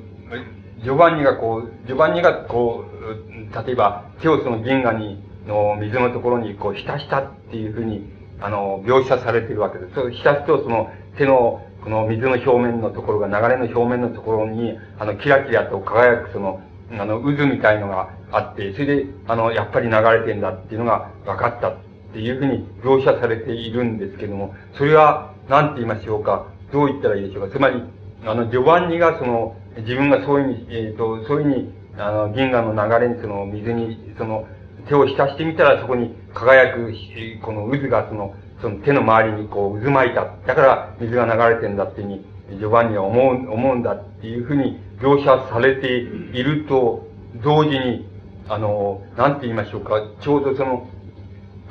ジョバンニがこう、ジョバンニがこう、例えば手をその銀河に、の水のところにこう浸したっていうふうに、あの、描写されているわけです。そう浸すとその手のこの水の表面のところが、流れの表面のところに、あの、キラキラと輝くその、あの、渦みたいのがあって、それで、あの、やっぱり流れてんだっていうのが分かったっていうふうに描写されているんですけども、それは、何て言いましょうか、どう言ったらいいでしょうか。つまり、あの、ジョバンニがその、自分がそういうふうに、えっ、ー、と、そういうふうに、あの、銀河の流れにその、水に、その、手を浸してみたらそこに輝く、この渦がその、その手の周りにこう渦巻いた。だから水が流れてんだっていうに、ジョバンニは思う、思うんだっていうふうに描写されていると、同時に、あの、なんて言いましょうか、ちょうどその、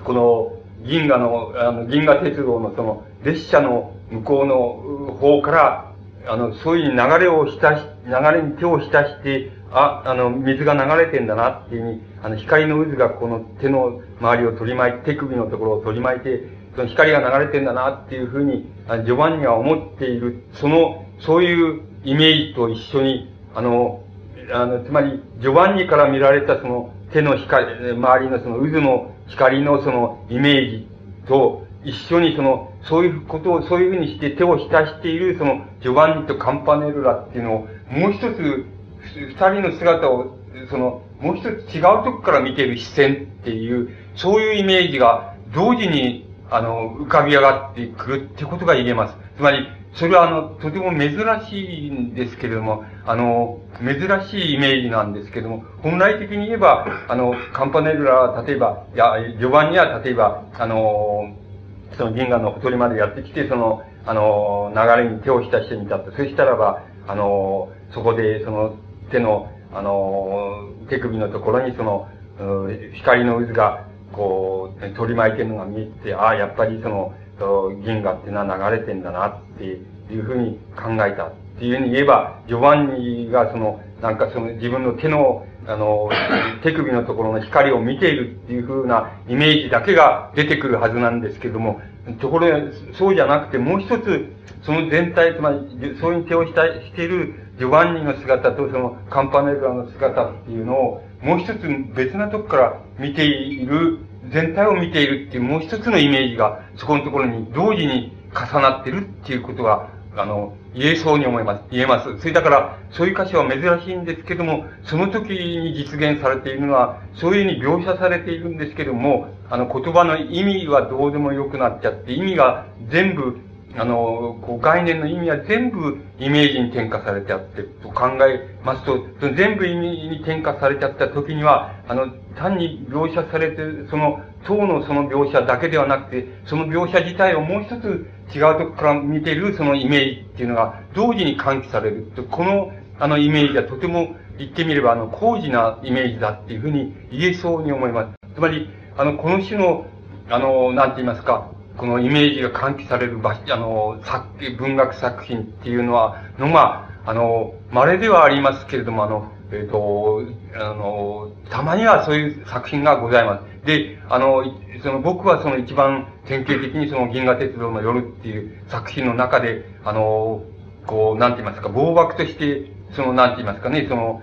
この、銀河の、あの、銀河鉄道のその、列車の向こうの方から、あの、そういう流れを浸し、流れに手を浸して、あ、あの、水が流れてんだなっていうふうに、あの、光の渦がこの手の周りを取り巻いて、手首のところを取り巻いて、その光が流れてんだなっていうふうに、ジョバンニは思っている、その、そういうイメージと一緒に、あの、あの、つまり、ジョバンニから見られたその手の光、周りのその渦の光のそのイメージと一緒にその、そういうことを、そういうふうにして手を浸しているそのジョバンニとカンパネルラっていうのを、もう一つ、二人の姿を、その、もう一つ違うとこから見ている視線っていう、そういうイメージが同時にあの、浮かび上がってくるってことが言えます。つまり、それはあの、とても珍しいんですけれども、あの、珍しいイメージなんですけれども、本来的に言えば、あの、カンパネルラは例えば、いや、序盤には例えば、あの、その銀河のほとりまでやってきて、その、あの、流れに手を浸してみたと。そしたらば、あの、そこで、その、手の、あの、手首のところにその、光の渦がこう、取り巻いてるのが見えて、ああ、やっぱりその、銀河っていうのは流れてんだなっていうふうに考えた。っていうふうに言えば、ジョバンニがその、なんかその自分の手の、あの、手首のところの光を見ているっていうふうなイメージだけが出てくるはずなんですけども、ところが、そうじゃなくて、もう一つ、その全体、つまり、そういう手をしたしているジョバンニの姿とそのカンパネルラの姿っていうのを、もう一つ別なとこから見ている、全体を見ているっていうもう一つのイメージが、そこのところに同時に重なってるっていうことが、あの、言えそうに思います。言えます。それだから、そういう歌詞は珍しいんですけども、その時に実現されているのは、そういうふうに描写されているんですけども、あの、言葉の意味はどうでもよくなっちゃって、意味が全部、あの、こう概念の意味は全部イメージに転化されちゃってと考えますと、その全部意味に転化されちゃった時には、あの、単に描写されて、その、当のその描写だけではなくて、その描写自体をもう一つ違うとこから見ているそのイメージっていうのが同時に喚起される、この、あの、イメージはとても言ってみれば、あの、高次なイメージだっていうふうに言えそうに思います。つまり、あの、この種の、あの、なんて言いますか、このイメージが喚起される場所あの、作、文学作品っていうのは、のが、あの、稀ではありますけれども、あの、えっ、ー、と、あの、たまにはそういう作品がございます。で、あの、その僕はその一番典型的にその銀河鉄道の夜っていう作品の中で、あの、こう、なんて言いますか、暴漠として、その、なんて言いますかね、その、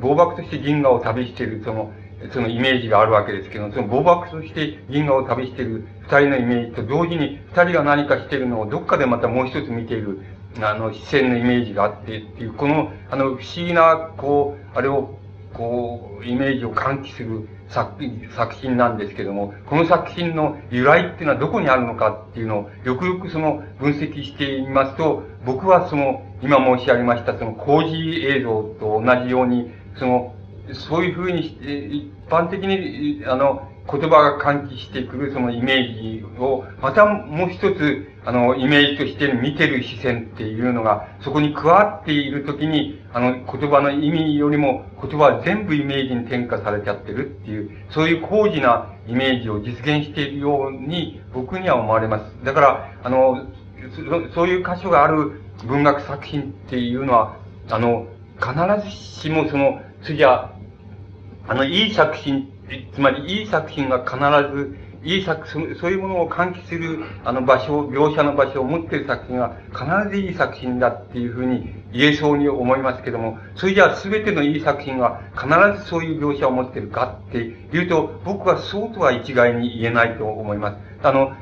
暴漠として銀河を旅してる、その、そのイメージがあるわけですけど、その暴漠として銀河を旅している二人のイメージと同時に二人が何かしているのをどっかでまたもう一つ見ている、あの、視線のイメージがあってっていう、この、あの、不思議な、こう、あれを、こう、イメージを喚起する作作品なんですけども、この作品の由来っていうのはどこにあるのかっていうのを、よくよくその分析してみますと、僕はその、今申し上げました、その工事映像と同じように、その、そういうふうにして、一般的に、あの、言葉が喚起してくるそのイメージを、またもう一つ、あの、イメージとして見てる視線っていうのが、そこに加わっているときに、あの、言葉の意味よりも、言葉は全部イメージに転化されちゃってるっていう、そういう高次なイメージを実現しているように、僕には思われます。だから、あの、そそういう箇所がある文学作品っていうのは、あの、必ずしもその、次は、あの、いい作品、つまりいい作品が必ず、いい作、そういうものを喚起する、あの場所、描写の場所を持っている作品は必ずいい作品だっていうふうに言えそうに思いますけども、それじゃあ全てのいい作品は必ずそういう描写を持っているかって言うと、僕はそうとは一概に言えないと思います。あの、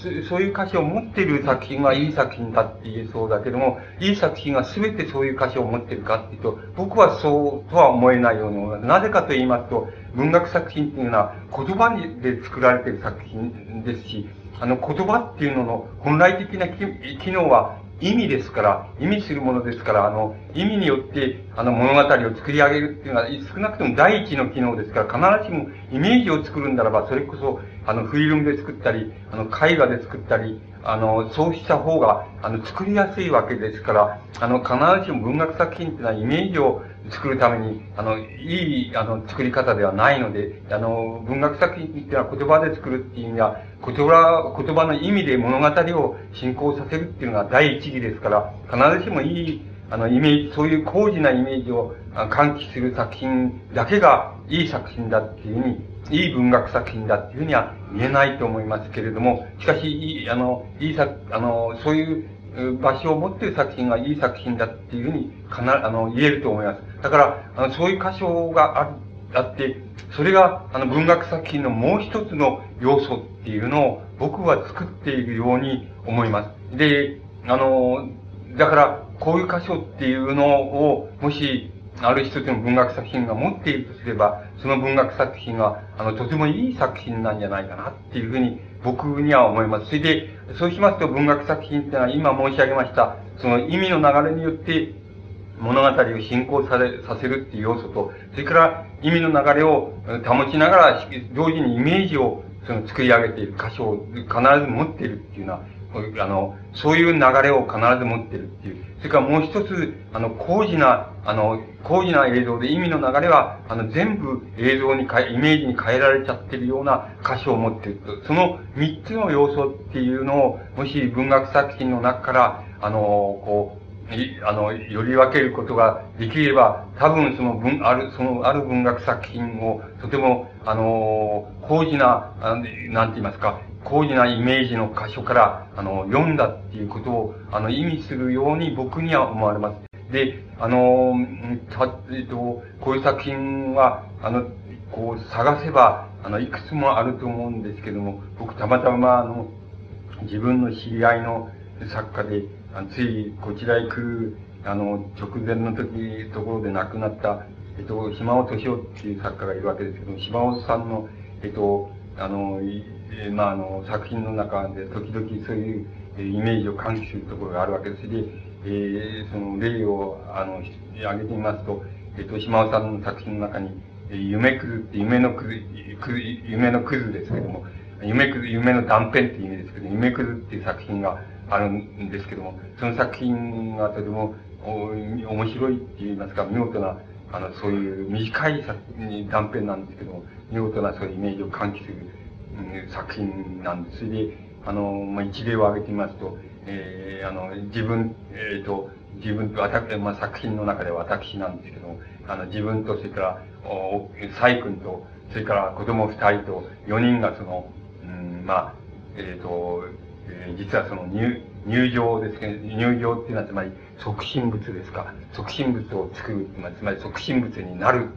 そういう歌詞を持っている作品はいい作品だって言えそうだけども、いい作品が全てそういう歌詞を持っているかっていうと、僕はそうとは思えないように思います。なぜかと言いますと、文学作品っていうのは言葉で作られている作品ですし、あの言葉っていうのの本来的な機能は意味ですから、意味するものですから、あの、意味によって、あの、物語を作り上げるっていうのは、少なくとも第一の機能ですから、必ずしもイメージを作るんならば、それこそ、あの、フィルムで作ったり、あの、絵画で作ったり、あの、そうした方が、あの、作りやすいわけですから、あの、必ずしも文学作品っていうのはイメージを作るために、あの、いい、あの、作り方ではないので、あの、文学作品っていうのは言葉で作るっていう意味は、言葉、言葉の意味で物語を進行させるっていうのが第一義ですから、必ずしもいい、あの、イメージ、そういう高次なイメージを喚起する作品だけがいい作品だっていうふうに、いい文学作品だっていうふうには言えないと思いますけれども、しかし、いい、あの、いい作、あの、そういう場所を持っている作品がいい作品だっていうふうに、かな、あの、言えると思います。だから、あの、そういう箇所がああって、それが、あの、文学作品のもう一つの要素っていうのを僕は作っているように思います。で、あの、だから、こういう箇所っていうのを、もし、ある一つの文学作品が持っているとすれば、その文学作品は、あの、とてもいい作品なんじゃないかなっていうふうに僕には思います。それで、そうしますと文学作品っていうのは今申し上げました、その意味の流れによって物語を進行され、させるっていう要素と、それから意味の流れを保ちながら、同時にイメージをその作り上げている箇所を必ず持っているっていうのは、あの、そういう流れを必ず持ってるっていう。それからもう一つ、あの、高次な、あの、高次な映像で意味の流れは、あの、全部映像に変え、イメージに変えられちゃってるような箇所を持ってると。その三つの要素っていうのを、もし文学作品の中から、あの、こう、あの、より分けることができれば、多分その文、ある、その、ある文学作品を、とても、あの、高次な、なんて言いますか、高次なイメージの箇所から、あの、読んだっていうことを、あの、意味するように僕には思われます。で、あの、た、えっと、こういう作品は、あの、こう、探せば、あの、いくつもあると思うんですけども、僕たまたま、あの、自分の知り合いの作家で、ついこちらへ来る、あの、直前の時、ところで亡くなった、えっと、島尾敏夫っていう作家がいるわけですけど、島尾さんの、えっと、あのえ、まあ、あの、作品の中で時々そういうイメージを喚起するところがあるわけです。で、えー、その例を、あの、挙げてみますと、えっ、と、島尾さんの作品の中に、夢くずって夢のくず、夢のくずですけども、夢くず、夢の断片っていう意味ですけど、夢くずっていう作品があるんですけども、その作品がとても面白いって言いますか、見事な、あの、そういう短い断片なんですけども、見事なそういうイメージを喚起する、うん、作品なんです。それで、あの、まあ、一例を挙げてみますと、えー、あの、自分、えっ、ー、と、自分と、私、まあ、作品の中で私なんですけども、あの、自分と、それから、お、サイ君と、それから子供二人と四人がその、うん、まあ、えっ、ー、と、実はその入、入場ですけど、入場っていうのはつまり促進物ですか。促進物を作る、つまり促進物になる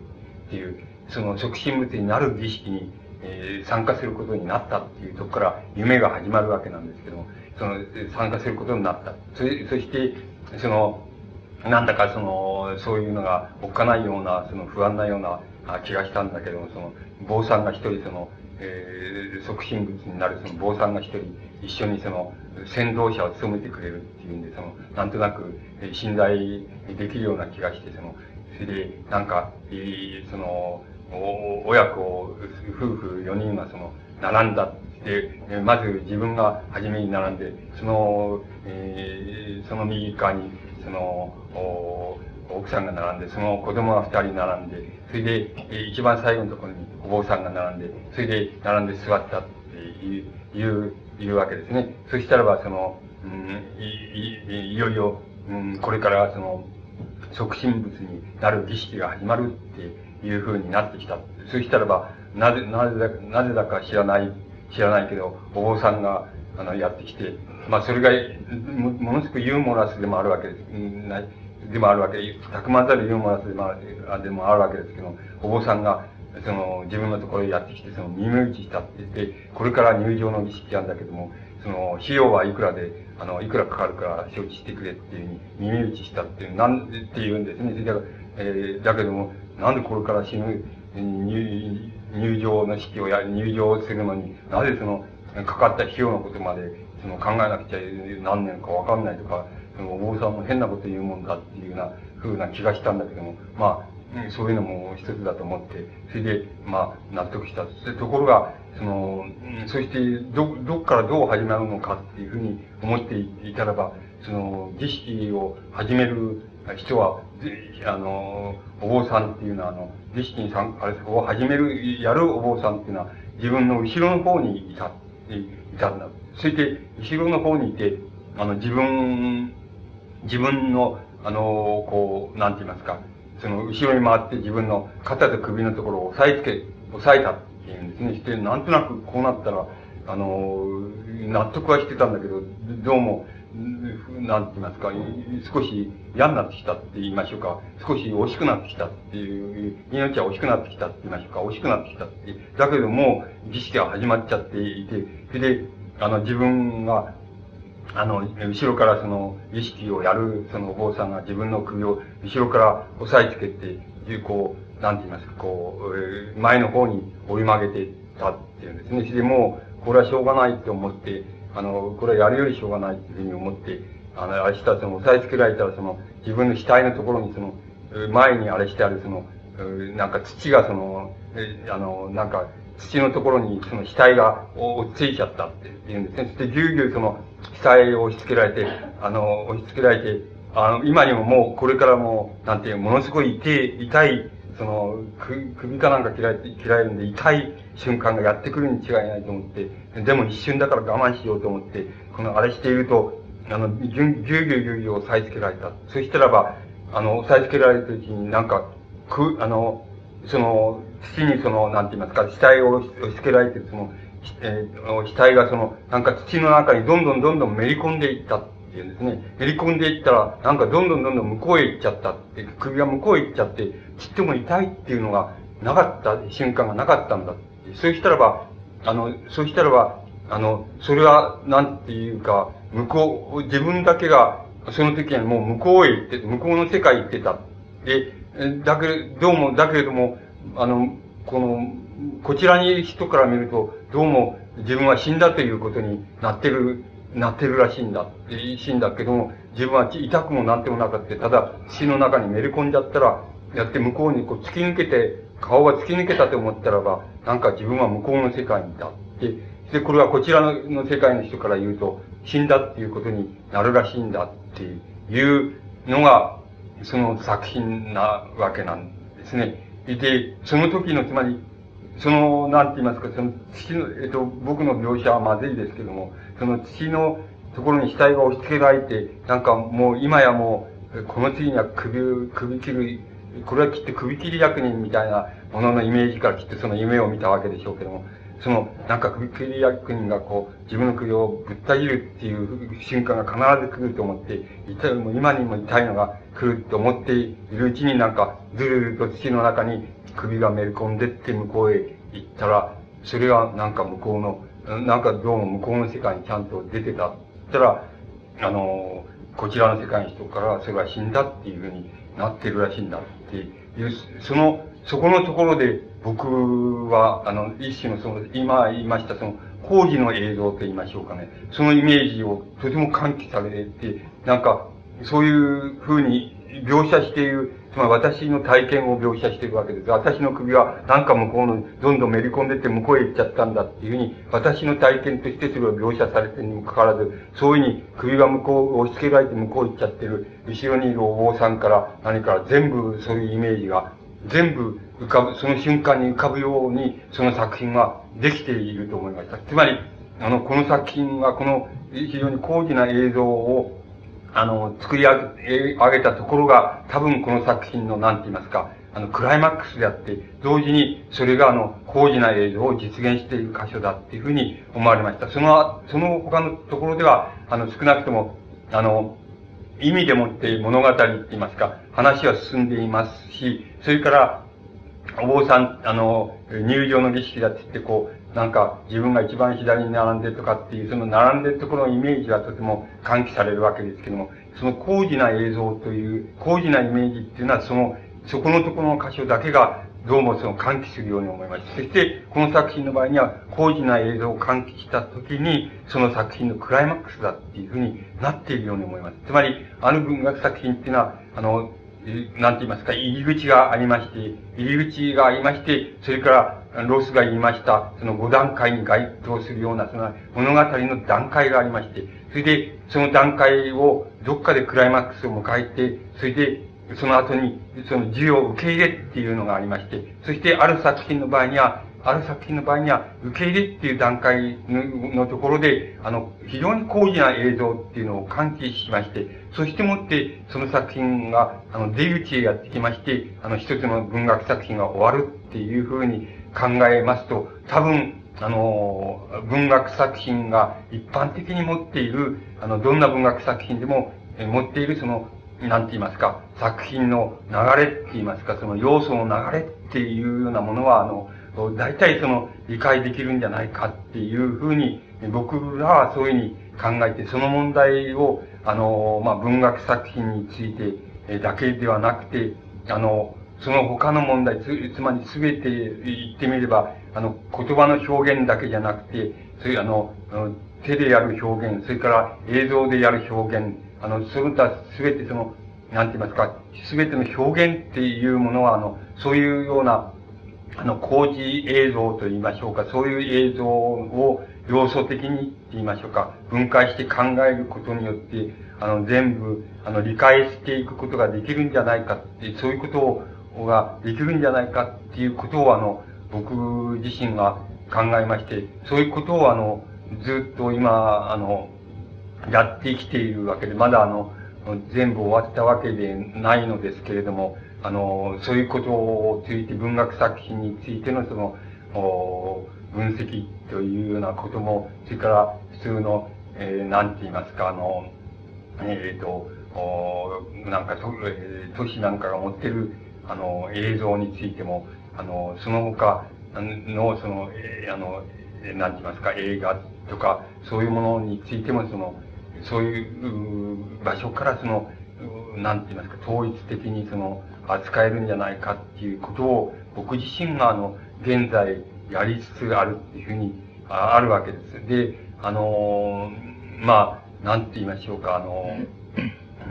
っていう、その促進物になる儀式に、えー、参加することになったっていうとこから夢が始まるわけなんですけども、その、参加することになった。そそして、その、なんだかその、そういうのがおっかないような、その不安なような気がしたんだけども、その、坊さんが一人その、えー、促進物になるその坊さんが一人一緒にその、先導者を務めてくれるっていうんで、その、なんとなく信頼できるような気がして、その、それで、なんか、えー、その、親子、夫婦4人がその、並んだで、まず自分が初めに並んで、その、えー、その右側に、その、お奥さんが並んで、その子供が二人並んで、それで、え一番最後のところにお坊さんが並んで、それで並んで座ったっていう、いう、いうわけですね。そしたらば、その、うん、いいいよいよ、うん、これからその、促進物になる儀式が始まるっていう風になってきた。そしたらば、なぜ、なぜだ、なぜだか知らない、知らないけど、お坊さんが、あの、やってきて、まあ、それが、ものすごくユーモラスでもあるわけです。ないでもあるわけ、たくまざるユーモラスでもあるでもあるわけですけど、お坊さんが、その、自分のところへやってきて、その、耳打ちしたって言って、これから入場の儀式なんだけども、その、費用はいくらで、あの、いくらかかるから承知してくれっていうふうに耳打ちしたっていう、なんって言うんですね。だ、えー、だけども、なんでこれから死ぬ、入、入場の式をや、入場するのに、なぜその、かかった費用のことまで、その、考えなくちゃ何年かわかんないとか、その、お坊さんも変なこと言うもんだっていうような、ふうな気がしたんだけども、まあ、そういうのも一つだと思って、それで、まあ、納得した。ところが、その、そして、ど、どっからどう始まるのかっていうふうに思っていたらば、その、儀式を始める人は、あの、お坊さんっていうのは、あの、儀式に参加を始める、やるお坊さんっていうのは、自分の後ろの方にいた、いたんだ。そして、後ろの方にいて、あの、自分、自分の、あの、こう、なんて言いますか、その、後ろに回って自分の肩と首のところを押さえつけ、押さえたっていうんですね。して、なんとなくこうなったら、あの、納得はしてたんだけど、どうも、なんて言いますか、少し嫌になってきたって言いましょうか、少し惜しくなってきたっていう、命は惜しくなってきたって言いましょうか、惜しくなってきたって。だけども、儀式が始まっちゃっていて、それで、あの、自分が、あの、後ろからその、儀式をやる、そのお坊さんが自分の首を後ろから押さえつけて、こう、なんて言いますか、こう、前の方に折り曲げてたっていうんですね。それでもう、これはしょうがないと思って、あの、これはやるよりしょうがないっていうふうに思って、あの、あれしたその、押さえつけられたら、その、自分の額のところにその、前にあれしてあるその、なんか土がその、あの、なんか、土のところにその額が落ち着いちゃったって言うんですね。そしてぎゅうぎゅうその額を押し付けられて、あの、押し付けられて、あの、今にももうこれからも、なんていう、ものすごい痛い、痛い、その、首かなんか切られて、切られるんで痛い瞬間がやってくるに違いないと思って、でも一瞬だから我慢しようと思って、このあれしていると、あの、ぎゅぎゅうぎゅうぎゅうぎゅう押さえつけられた。そしたらば、あの、押さえつけられた時になんか、く、あの、その、土にその、なんて言いますか、死体を押し付けられて、その、えー、死体がその、なんか土の中にどんどんどんどんめり込んでいったっていうんですね。めり込んでいったら、なんかどんどんどんどん向こうへ行っちゃったって、首が向こうへ行っちゃって、ちっとも痛いっていうのがなかった瞬間がなかったんだって。そうしたらば、あの、そうしたらば、あの、それは、なんていうか、向こう、自分だけが、その時にもう向こうへ行って、向こうの世界行ってた。で、だけれども、だけれども、あの、この、こちらにいる人から見ると、どうも自分は死んだということになってる、なってるらしいんだ、死んだけども、自分は痛くもなんてもなかった。ただ、死の中にめり込んじゃったら、やって向こうにこう突き抜けて、顔が突き抜けたと思ったらば、なんか自分は向こうの世界にいた。で、で、これはこちらの世界の人から言うと、死んだっていうことになるらしいんだっていうのが、その作品なわけなんですね。で、その時の、つまり、その、なんて言いますか、その土の、えっと、僕の描写はまずいですけども、その土のところに死体が押し付けられて、なんかもう今やもう、この次には首、首切る、これはきっと首切り役人みたいなもののイメージからきっとその夢を見たわけでしょうけども、その、なんか首切り役人がこう、自分の首をぶった切るっていう瞬間が必ず来ると思って、痛い、も今にも痛いのが来ると思っているうちになんか、ずるずると土の中に首がめり込んでって向こうへ行ったら、それがなんか向こうの、なんかどうも向こうの世界にちゃんと出てた。たら、あの、こちらの世界の人からそれが死んだっていうふうになってるらしいんだっていう、その、そこのところで僕は、あの、一種のその、今言いましたその、工事の映像と言いましょうかね。そのイメージをとても喚起されて、なんか、そういうふうに描写している、つまり私の体験を描写しているわけです。私の首はなんか向こうのどんどんめり込んでって向こうへ行っちゃったんだっていうふうに、私の体験としてそれを描写されてるにもかかわらず、そういうふうに首が向こう、押し付けられて向こう行っちゃってる、後ろにいるお坊さんから何から全部そういうイメージが、全部浮かぶ、その瞬間に浮かぶように、その作品はできていると思いました。つまり、あの、この作品は、この非常に高次な映像をあの、作り上げたところが、多分この作品の、なんて言いますか、あの、クライマックスであって、同時に、それがあの、高次な映像を実現している箇所だっていうふうに思われました。その、その他のところでは、あの、少なくとも、あの、意味でもって物語って言いますか、話は進んでいますし、それから、お坊さん、あの、入場の儀式だって言って、こう、なんか自分が一番左に並んでとかっていう、その並んでるところのイメージはとても喚起されるわけですけども、その高次な映像という、高次なイメージっていうのは、その、そこのところの箇所だけが、どうもその喚起するように思います。そして、この作品の場合には、高次な映像を喚起したときに、その作品のクライマックスだっていうふうになっているように思います。つまり、あの文学作品っていうのは、あの、なんて言いますか、入り口がありまして、入り口がありまして、それから、ロスが言いました、その5段階に該当するような、その物語の段階がありまして、それで、その段階をどっかでクライマックスを迎えて、それで、その後に、その授業を受け入れっていうのがありまして、そしてある作品の場合には、ある作品の場合には、受け入れっていう段階のところで、あの、非常に高次な映像っていうのを喚起しまして、そしてもって、その作品が、あの、出口へやってきまして、あの、一つの文学作品が終わるっていうふうに考えますと、多分、あの、文学作品が一般的に持っている、あの、どんな文学作品でも、え持っているその、なんて言いますか、作品の流れって言いますか、その要素の流れっていうようなものは、あの、大体その理解できるんじゃないかっていうふうに、僕らはそういうふうに考えて、その問題を、あの、まあ、文学作品についてだけではなくて、あの、その他の問題、つ、つまりすべて言ってみれば、あの、言葉の表現だけじゃなくて、そういうあの、手でやる表現、それから映像でやる表現、あの、それとはすべてその、なんて言いますか、すべての表現っていうものは、あの、そういうような、あの、工事映像と言いましょうか、そういう映像を要素的にって言いましょうか、分解して考えることによって、あの、全部、あの、理解していくことができるんじゃないかって、そういうことができるんじゃないかっていうことを、あの、僕自身が考えまして、そういうことを、あの、ずっと今、あの、やってきているわけで、まだあの、全部終わったわけでないのですけれども、あの、そういうことをついて、文学作品についてのその、分析というようなことも、それから普通の、えー、なんて言いますか、あの、えっ、ー、と、なんか、えー、都市なんかが持ってる、あの、映像についても、あの、その他の、その、えー、あの、なんて言いますか、映画とか、そういうものについても、その、そういう場所からその、なんて言いますか、統一的にその、扱えるんじゃないかっていうことを、僕自身があの、現在やりつつあるっていうふうに、ああるわけです。で、あのまあ、なんて言いましょうか、あの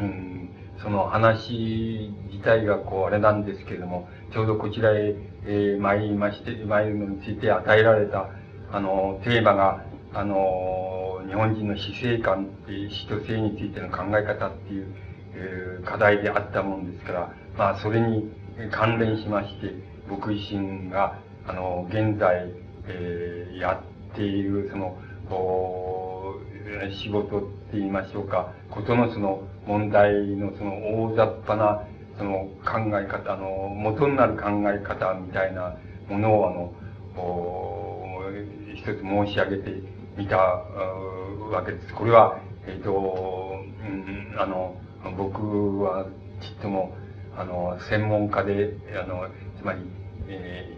うん、その話自体がこう、あれなんですけれども、ちょうどこちらへ、えー、参りまして、参るのについて与えられた、あの、テーマが、あの、日本人の死生観っていう、死と生についての考え方っていう、えー、課題であったものですから、まあ、それに関連しまして、僕自身が、あの、現在、えー、やっている、その、仕事って言いましょうか、ことのその問題のその大雑把なその考え方、あの、元になる考え方みたいなものを、あの、一つ申し上げてみたわけです。これは、えっ、ー、と、うん、あの、僕はちっとも、あの、専門家で、あの、つまり、え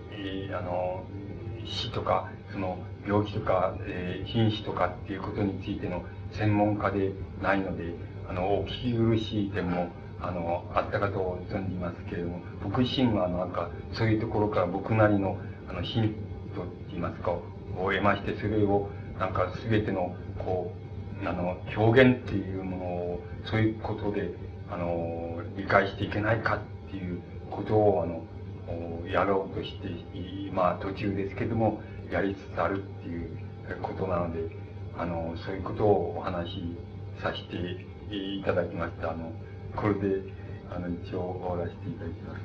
ー、あの、死とか、その、病気とか、えー、瀕死とかっていうことについての専門家でないので、あの、お聞き苦しい点も、あの、あったかと存じますけれども、僕自身はなんか、そういうところから僕なりの、あの、ヒントって言いますか、を得まして、それを、なんか全ての、こう、あの、表現っていうものを、そういうことで、あの、理解していけないかっていうことを、あの、やろうとして、途中ですけども、やりつつあるっていうことなので、あの、そういうことをお話しさせていただきました。あの、これで、あの、一応終わらせていただきます。